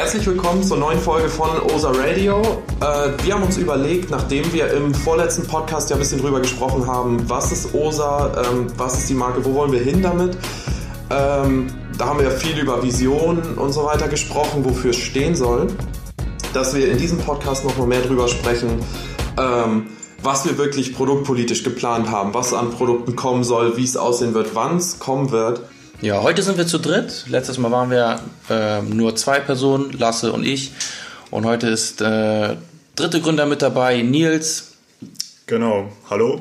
Herzlich willkommen zur neuen Folge von OSA Radio. Äh, wir haben uns überlegt, nachdem wir im vorletzten Podcast ja ein bisschen drüber gesprochen haben, was ist OSA, ähm, was ist die Marke, wo wollen wir hin damit. Ähm, da haben wir ja viel über Visionen und so weiter gesprochen, wofür es stehen soll. Dass wir in diesem Podcast nochmal mehr drüber sprechen, ähm, was wir wirklich produktpolitisch geplant haben, was an Produkten kommen soll, wie es aussehen wird, wann es kommen wird. Ja, heute sind wir zu dritt. Letztes Mal waren wir äh, nur zwei Personen, Lasse und ich. Und heute ist äh, dritte Gründer mit dabei, Nils. Genau, hallo.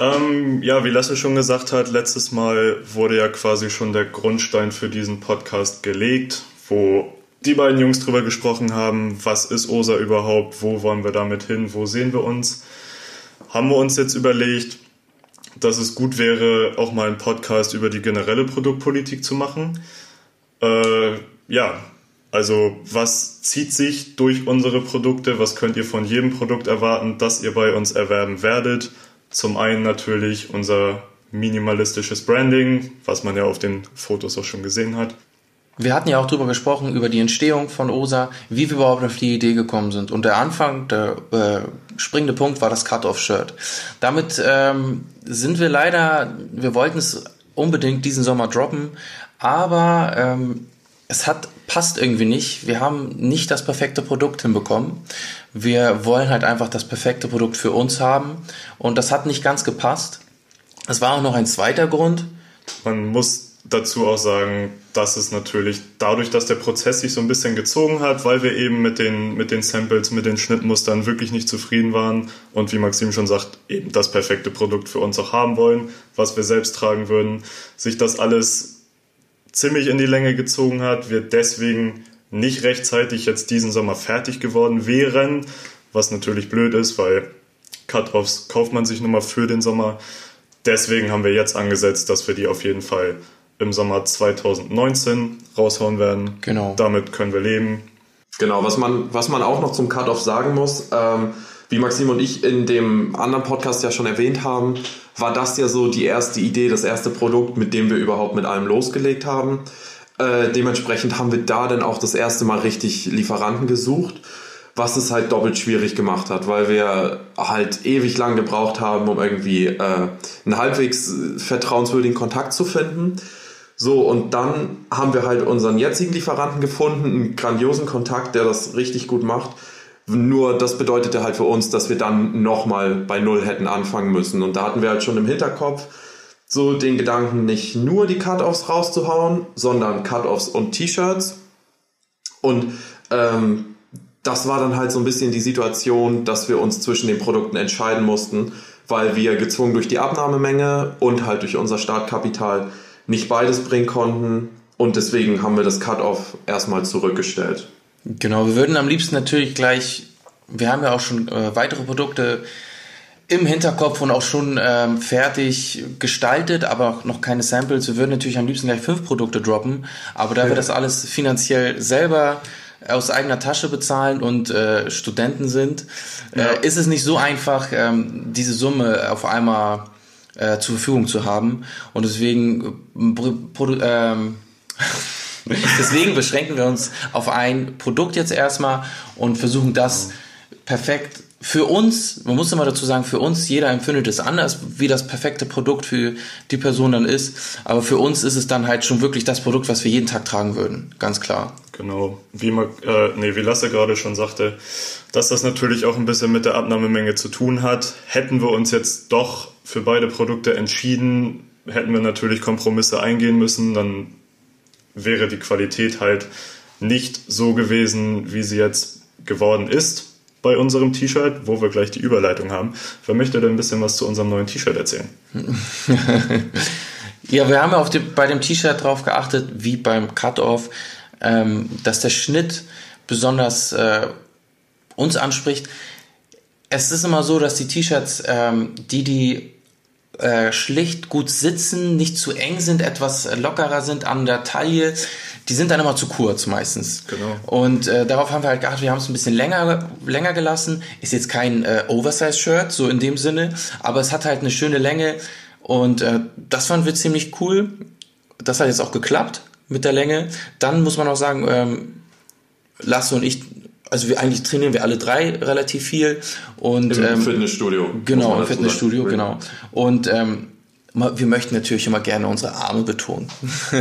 Ähm, ja, wie Lasse schon gesagt hat, letztes Mal wurde ja quasi schon der Grundstein für diesen Podcast gelegt, wo die beiden Jungs drüber gesprochen haben, was ist OSA überhaupt, wo wollen wir damit hin, wo sehen wir uns. Haben wir uns jetzt überlegt, dass es gut wäre, auch mal einen Podcast über die generelle Produktpolitik zu machen. Äh, ja, also was zieht sich durch unsere Produkte? Was könnt ihr von jedem Produkt erwarten, das ihr bei uns erwerben werdet? Zum einen natürlich unser minimalistisches Branding, was man ja auf den Fotos auch schon gesehen hat. Wir hatten ja auch darüber gesprochen, über die Entstehung von OSA, wie wir überhaupt auf die Idee gekommen sind. Und der Anfang, der äh, springende Punkt war das Cut-Off-Shirt. Damit ähm, sind wir leider, wir wollten es unbedingt diesen Sommer droppen, aber ähm, es hat passt irgendwie nicht. Wir haben nicht das perfekte Produkt hinbekommen. Wir wollen halt einfach das perfekte Produkt für uns haben und das hat nicht ganz gepasst. Es war auch noch ein zweiter Grund. Man muss dazu auch sagen, dass es natürlich dadurch, dass der Prozess sich so ein bisschen gezogen hat, weil wir eben mit den, mit den Samples, mit den Schnittmustern wirklich nicht zufrieden waren und wie Maxim schon sagt, eben das perfekte Produkt für uns auch haben wollen, was wir selbst tragen würden, sich das alles ziemlich in die Länge gezogen hat, wir deswegen nicht rechtzeitig jetzt diesen Sommer fertig geworden wären, was natürlich blöd ist, weil Cut-Offs kauft man sich nochmal für den Sommer. Deswegen haben wir jetzt angesetzt, dass wir die auf jeden Fall im Sommer 2019 raushauen werden. Genau. Damit können wir leben. Genau, was man, was man auch noch zum Cut-Off sagen muss, ähm, wie Maxim und ich in dem anderen Podcast ja schon erwähnt haben, war das ja so die erste Idee, das erste Produkt, mit dem wir überhaupt mit allem losgelegt haben. Äh, dementsprechend haben wir da dann auch das erste Mal richtig Lieferanten gesucht, was es halt doppelt schwierig gemacht hat, weil wir halt ewig lang gebraucht haben, um irgendwie äh, einen halbwegs vertrauenswürdigen Kontakt zu finden. So, und dann haben wir halt unseren jetzigen Lieferanten gefunden, einen grandiosen Kontakt, der das richtig gut macht. Nur das bedeutete halt für uns, dass wir dann nochmal bei Null hätten anfangen müssen. Und da hatten wir halt schon im Hinterkopf so den Gedanken, nicht nur die Cut-Offs rauszuhauen, sondern Cut-Offs und T-Shirts. Und ähm, das war dann halt so ein bisschen die Situation, dass wir uns zwischen den Produkten entscheiden mussten, weil wir gezwungen durch die Abnahmemenge und halt durch unser Startkapital nicht beides bringen konnten und deswegen haben wir das Cut-Off erstmal zurückgestellt. Genau, wir würden am liebsten natürlich gleich, wir haben ja auch schon äh, weitere Produkte im Hinterkopf und auch schon ähm, fertig gestaltet, aber noch keine Samples. Wir würden natürlich am liebsten gleich fünf Produkte droppen, aber da wir das alles finanziell selber aus eigener Tasche bezahlen und äh, Studenten sind, äh, ja. ist es nicht so einfach, ähm, diese Summe auf einmal äh, zur Verfügung zu haben. Und deswegen, äh, ähm, deswegen beschränken wir uns auf ein Produkt jetzt erstmal und versuchen das perfekt für uns, man muss immer dazu sagen, für uns, jeder empfindet es anders, wie das perfekte Produkt für die Person dann ist. Aber für uns ist es dann halt schon wirklich das Produkt, was wir jeden Tag tragen würden, ganz klar. Genau, wie, man, äh, nee, wie Lasse gerade schon sagte, dass das natürlich auch ein bisschen mit der Abnahmemenge zu tun hat. Hätten wir uns jetzt doch für beide Produkte entschieden, hätten wir natürlich Kompromisse eingehen müssen, dann wäre die Qualität halt nicht so gewesen, wie sie jetzt geworden ist bei unserem T-Shirt, wo wir gleich die Überleitung haben. Wer möchte denn ein bisschen was zu unserem neuen T-Shirt erzählen? ja, wir haben auf dem, bei dem T-Shirt darauf geachtet, wie beim Cut-Off, ähm, dass der Schnitt besonders äh, uns anspricht. Es ist immer so, dass die T-Shirts, ähm, die, die äh, schlicht gut sitzen, nicht zu eng sind, etwas lockerer sind an der Taille, die sind dann immer zu kurz meistens. Genau. Und äh, darauf haben wir halt geachtet, wir haben es ein bisschen länger, länger gelassen. Ist jetzt kein äh, Oversize-Shirt, so in dem Sinne, aber es hat halt eine schöne Länge und äh, das fanden wir ziemlich cool. Das hat jetzt auch geklappt mit der Länge. Dann muss man auch sagen, ähm, Lasse und ich, also wir eigentlich trainieren wir alle drei relativ viel und Im ähm, Fitnessstudio. Genau, im Fitnessstudio, genau. Und ähm, wir möchten natürlich immer gerne unsere Arme betonen.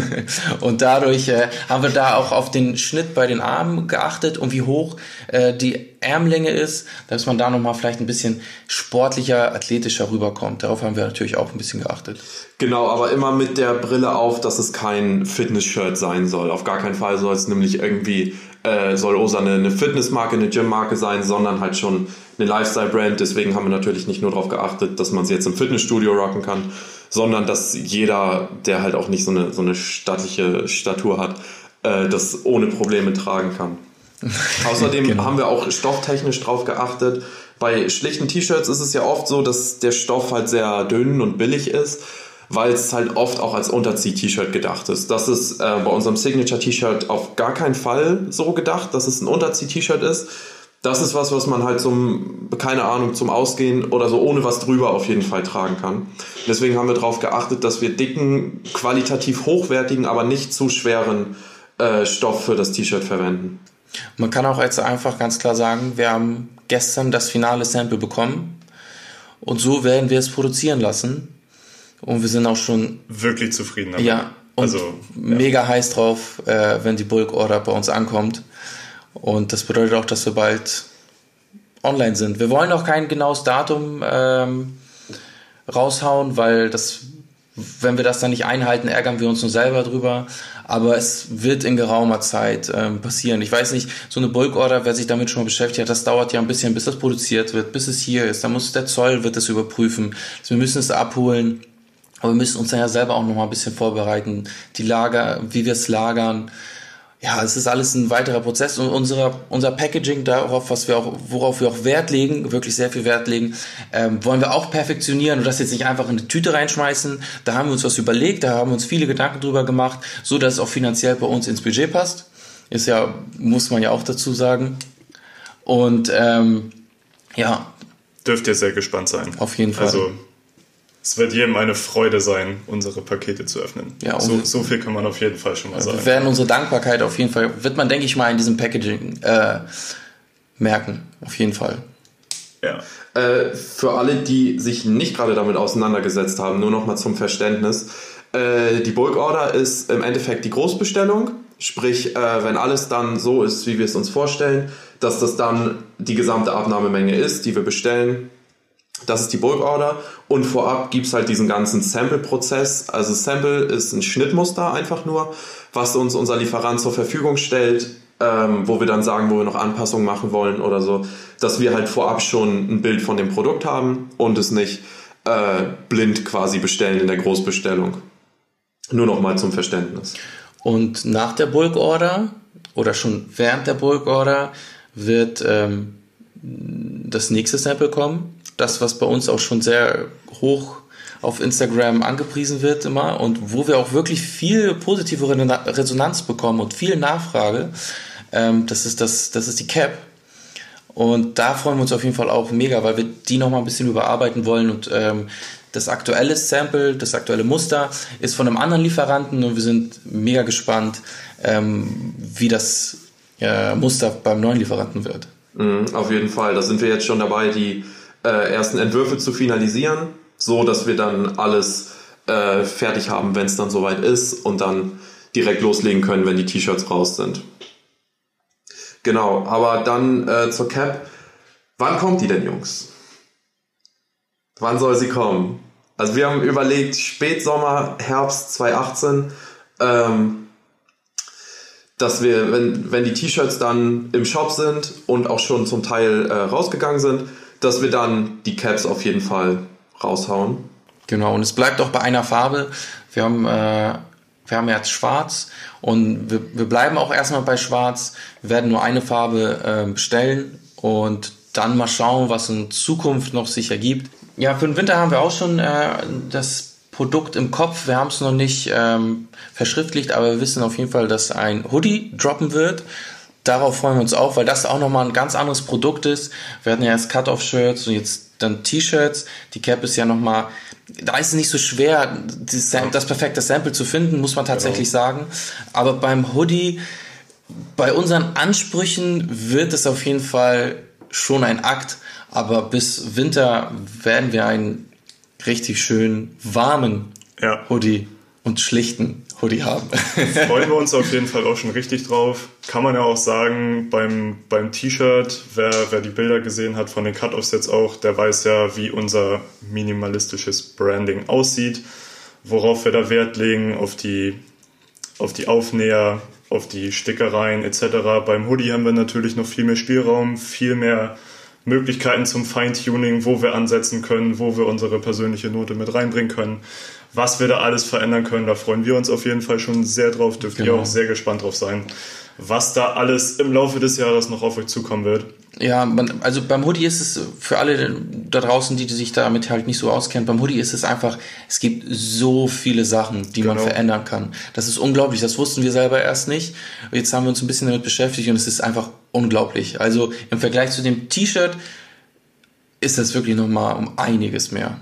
und dadurch äh, haben wir da auch auf den Schnitt bei den Armen geachtet und wie hoch äh, die Ärmlänge ist, dass man da nochmal vielleicht ein bisschen sportlicher, athletischer rüberkommt. Darauf haben wir natürlich auch ein bisschen geachtet. Genau, aber immer mit der Brille auf, dass es kein Fitness-Shirt sein soll. Auf gar keinen Fall soll es nämlich irgendwie, äh, soll Osa eine, eine Fitnessmarke, eine Gymmarke sein, sondern halt schon eine Lifestyle-Brand. Deswegen haben wir natürlich nicht nur darauf geachtet, dass man sie jetzt im Fitnessstudio rocken kann, sondern dass jeder, der halt auch nicht so eine, so eine stattliche Statur hat, äh, das ohne Probleme tragen kann. Außerdem Genau. haben wir auch stofftechnisch drauf geachtet. Bei schlichten T-Shirts ist es ja oft so, dass der Stoff halt sehr dünn und billig ist, weil es halt oft auch als Unterzieh-T-Shirt gedacht ist. Das ist äh, bei unserem Signature-T-Shirt auf gar keinen Fall so gedacht, dass es ein Unterzieh-T-Shirt ist. Das ist was, was man halt zum, keine Ahnung, zum Ausgehen oder so ohne was drüber auf jeden Fall tragen kann. Deswegen haben wir darauf geachtet, dass wir dicken, qualitativ hochwertigen, aber nicht zu schweren äh, Stoff für das T-Shirt verwenden. Man kann auch jetzt einfach ganz klar sagen, wir haben gestern das finale Sample bekommen und so werden wir es produzieren lassen. Und wir sind auch schon Wirklich zufrieden damit. Ja, Also, mega heiß drauf, äh, wenn die Bulk Order bei uns ankommt. Und das bedeutet auch, dass wir bald online sind. Wir wollen auch kein genaues Datum ähm, raushauen, weil das, wenn wir das dann nicht einhalten, ärgern wir uns nur selber drüber. Aber es wird in geraumer Zeit ähm, passieren. Ich weiß nicht, so eine Bulk Order, wer sich damit schon mal beschäftigt hat, das dauert ja ein bisschen, bis das produziert wird, bis es hier ist. Da muss der Zoll wird das überprüfen. Wir müssen es abholen. Aber wir müssen uns dann ja selber auch noch mal ein bisschen vorbereiten. Die Lager, wie wir es lagern. Ja, es ist alles ein weiterer Prozess und unser, unser Packaging, darauf, was wir auch, worauf wir auch Wert legen, wirklich sehr viel Wert legen, ähm, wollen wir auch perfektionieren und das jetzt nicht einfach in eine Tüte reinschmeißen. Da haben wir uns was überlegt, da haben wir uns viele Gedanken drüber gemacht, so dass es auch finanziell bei uns ins Budget passt. Ist ja, muss man ja auch dazu sagen. Und ähm, ja, dürft ihr sehr gespannt sein. Auf jeden Fall. Also, es wird jedem eine Freude sein, unsere Pakete zu öffnen. Ja, so, so viel kann man auf jeden Fall schon mal sagen. Wir werden unsere Dankbarkeit auf jeden Fall, wird man, denke ich mal, in diesem Packaging äh, merken. Auf jeden Fall. Ja. Äh, für alle, die sich nicht gerade damit auseinandergesetzt haben, nur noch mal zum Verständnis. Äh, die Bulk Order ist im Endeffekt die Großbestellung. Sprich, äh, wenn alles dann so ist, wie wir es uns vorstellen, dass das dann die gesamte Abnahmemenge ist, die wir bestellen. Das ist die Bulk Order. Und vorab gibt es halt diesen ganzen Sample-Prozess. Also Sample ist ein Schnittmuster einfach nur, was uns unser Lieferant zur Verfügung stellt, ähm, wo wir dann sagen, wo wir noch Anpassungen machen wollen oder so, dass wir halt vorab schon ein Bild von dem Produkt haben und es nicht äh, blind quasi bestellen in der Großbestellung. Nur noch mal zum Verständnis. Und nach der Bulk Order oder schon während der Bulk Order wird ähm, das nächste Sample kommen. Das, was bei uns auch schon sehr hoch auf Instagram angepriesen wird immer und wo wir auch wirklich viel positive Resonanz bekommen und viel Nachfrage. Ähm, das ist das, das ist die Cap. Und da freuen wir uns auf jeden Fall auch mega, weil wir die nochmal ein bisschen überarbeiten wollen und ähm, das aktuelle Sample, das aktuelle Muster ist von einem anderen Lieferanten und wir sind mega gespannt, ähm, wie das äh, Muster beim neuen Lieferanten wird. Mhm, auf jeden Fall. Da sind wir jetzt schon dabei, die äh, ersten Entwürfe zu finalisieren, so dass wir dann alles äh, fertig haben, wenn es dann soweit ist und dann direkt loslegen können, wenn die T-Shirts raus sind. Genau, aber dann äh, zur Cap. Wann kommt die denn, Jungs? Wann soll sie kommen? Also wir haben überlegt, Spätsommer, Herbst 2018, ähm, dass wir, wenn, wenn die T-Shirts dann im Shop sind und auch schon zum Teil äh, rausgegangen sind, dass wir dann die Caps auf jeden Fall raushauen. Genau, und es bleibt auch bei einer Farbe. Wir haben, äh, wir haben jetzt schwarz und wir, wir bleiben auch erstmal bei schwarz. Wir werden nur eine Farbe äh, bestellen und dann mal schauen, was in Zukunft noch sich ergibt. Ja, für den Winter haben wir auch schon äh, das Produkt im Kopf. Wir haben es noch nicht ähm, verschriftlicht, aber wir wissen auf jeden Fall, dass ein Hoodie droppen wird. Darauf freuen wir uns auch, weil das auch nochmal ein ganz anderes Produkt ist. Wir hatten ja erst Cut-Off-Shirts und jetzt dann T-Shirts. Die Cap ist ja nochmal, da ist es nicht so schwer, die Sam das perfekte Sample zu finden, muss man tatsächlich sagen. Aber beim Hoodie Bei unseren Ansprüchen wird es auf jeden Fall schon ein Akt, aber bis Winter werden wir einen richtig schönen warmen ja. Hoodie und schlichten Hoodie haben. Freuen wir uns auf jeden Fall auch schon richtig drauf. Kann man ja auch sagen, beim, beim T-Shirt, wer, wer die Bilder gesehen hat von den Cut-Offs jetzt auch, der weiß ja, wie unser minimalistisches Branding aussieht, worauf wir da Wert legen, auf die, auf die Aufnäher, auf die Stickereien etc. Beim Hoodie haben wir natürlich noch viel mehr Spielraum, viel mehr Möglichkeiten zum Feintuning, wo wir ansetzen können, wo wir unsere persönliche Note mit reinbringen können was wir da alles verändern können. Da freuen wir uns auf jeden Fall schon sehr drauf. Dürft genau. ihr auch sehr gespannt drauf sein, was da alles im Laufe des Jahres noch auf euch zukommen wird. Ja, man, also beim Hoodie ist es für alle da draußen, die, die sich damit halt nicht so auskennen, beim Hoodie ist es einfach, es gibt so viele Sachen, die genau. man verändern kann. Das ist unglaublich, das wussten wir selber erst nicht. Jetzt haben wir uns ein bisschen damit beschäftigt und es ist einfach unglaublich. Also im Vergleich zu dem T-Shirt ist das wirklich nochmal um einiges mehr.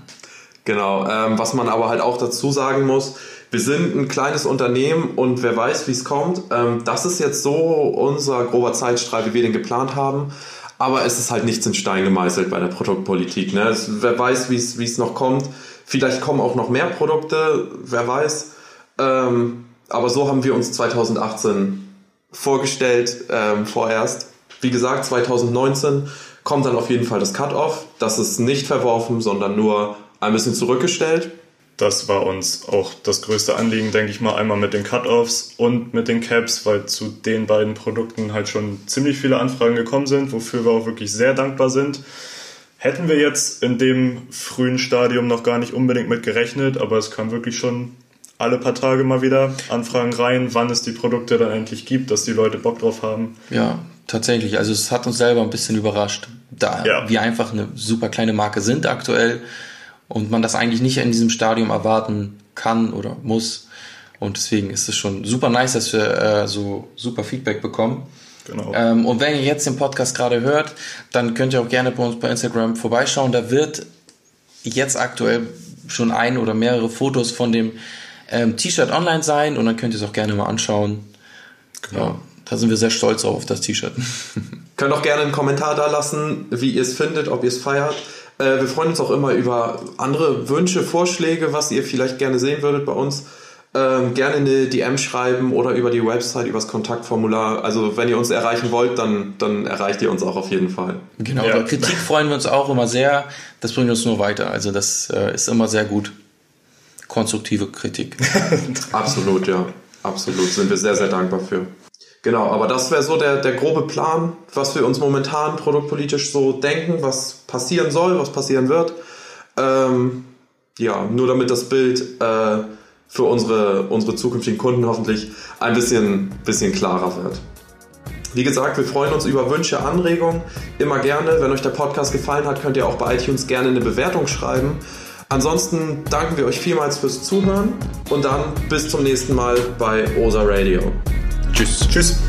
Genau, ähm, was man aber halt auch dazu sagen muss, wir sind ein kleines Unternehmen und wer weiß, wie es kommt. Ähm, das ist jetzt so unser grober Zeitstrahl, wie wir den geplant haben. Aber es ist halt nichts in Stein gemeißelt bei der Produktpolitik. Ne? Wer weiß, wie es noch kommt. Vielleicht kommen auch noch mehr Produkte, wer weiß. Ähm, aber so haben wir uns 2018 vorgestellt, ähm, vorerst. Wie gesagt, 2019 kommt dann auf jeden Fall das Cut-Off. Das ist nicht verworfen, sondern nur ein bisschen zurückgestellt. Das war uns auch das größte Anliegen, denke ich mal, einmal mit den Cut-Offs und mit den Caps, weil zu den beiden Produkten halt schon ziemlich viele Anfragen gekommen sind, wofür wir auch wirklich sehr dankbar sind. Hätten wir jetzt in dem frühen Stadium noch gar nicht unbedingt mit gerechnet, aber es kam wirklich schon alle paar Tage mal wieder Anfragen rein, wann es die Produkte dann endlich gibt, dass die Leute Bock drauf haben. Ja, tatsächlich. Also es hat uns selber ein bisschen überrascht, da ja. wir einfach eine super kleine Marke sind aktuell und man das eigentlich nicht in diesem Stadium erwarten kann oder muss. Und deswegen ist es schon super nice, dass wir äh, so super Feedback bekommen. Genau. Ähm, und wenn ihr jetzt den Podcast gerade hört, dann könnt ihr auch gerne bei uns bei Instagram vorbeischauen. Da wird jetzt aktuell schon ein oder mehrere Fotos von dem ähm, T-Shirt online sein und dann könnt ihr es auch gerne mal anschauen. Genau. Ja, da sind wir sehr stolz auf das T-Shirt. Könnt auch gerne einen Kommentar da lassen, wie ihr es findet, ob ihr es feiert. Äh, wir freuen uns auch immer über andere Wünsche, Vorschläge, was ihr vielleicht gerne sehen würdet bei uns. Ähm, gerne eine DM schreiben oder über die Website, über das Kontaktformular. Also wenn ihr uns erreichen wollt, dann, dann erreicht ihr uns auch auf jeden Fall. Genau, ja. Kritik freuen wir uns auch immer sehr. Das bringt uns nur weiter. Also das äh, ist immer sehr gut. Konstruktive Kritik. Absolut, ja. Absolut. Sind wir sehr, sehr dankbar für. Genau, aber das wäre so der, der grobe Plan, was wir uns momentan produktpolitisch so denken, was passieren soll, was passieren wird. Ähm, ja, nur damit das Bild äh, für unsere, unsere zukünftigen Kunden hoffentlich ein bisschen, bisschen klarer wird. Wie gesagt, wir freuen uns über Wünsche, Anregungen. Immer gerne. Wenn euch der Podcast gefallen hat, könnt ihr auch bei iTunes gerne eine Bewertung schreiben. Ansonsten danken wir euch vielmals fürs Zuhören und dann bis zum nächsten Mal bei OSA Radio. Tschüss. Tschüss.